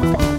Bye.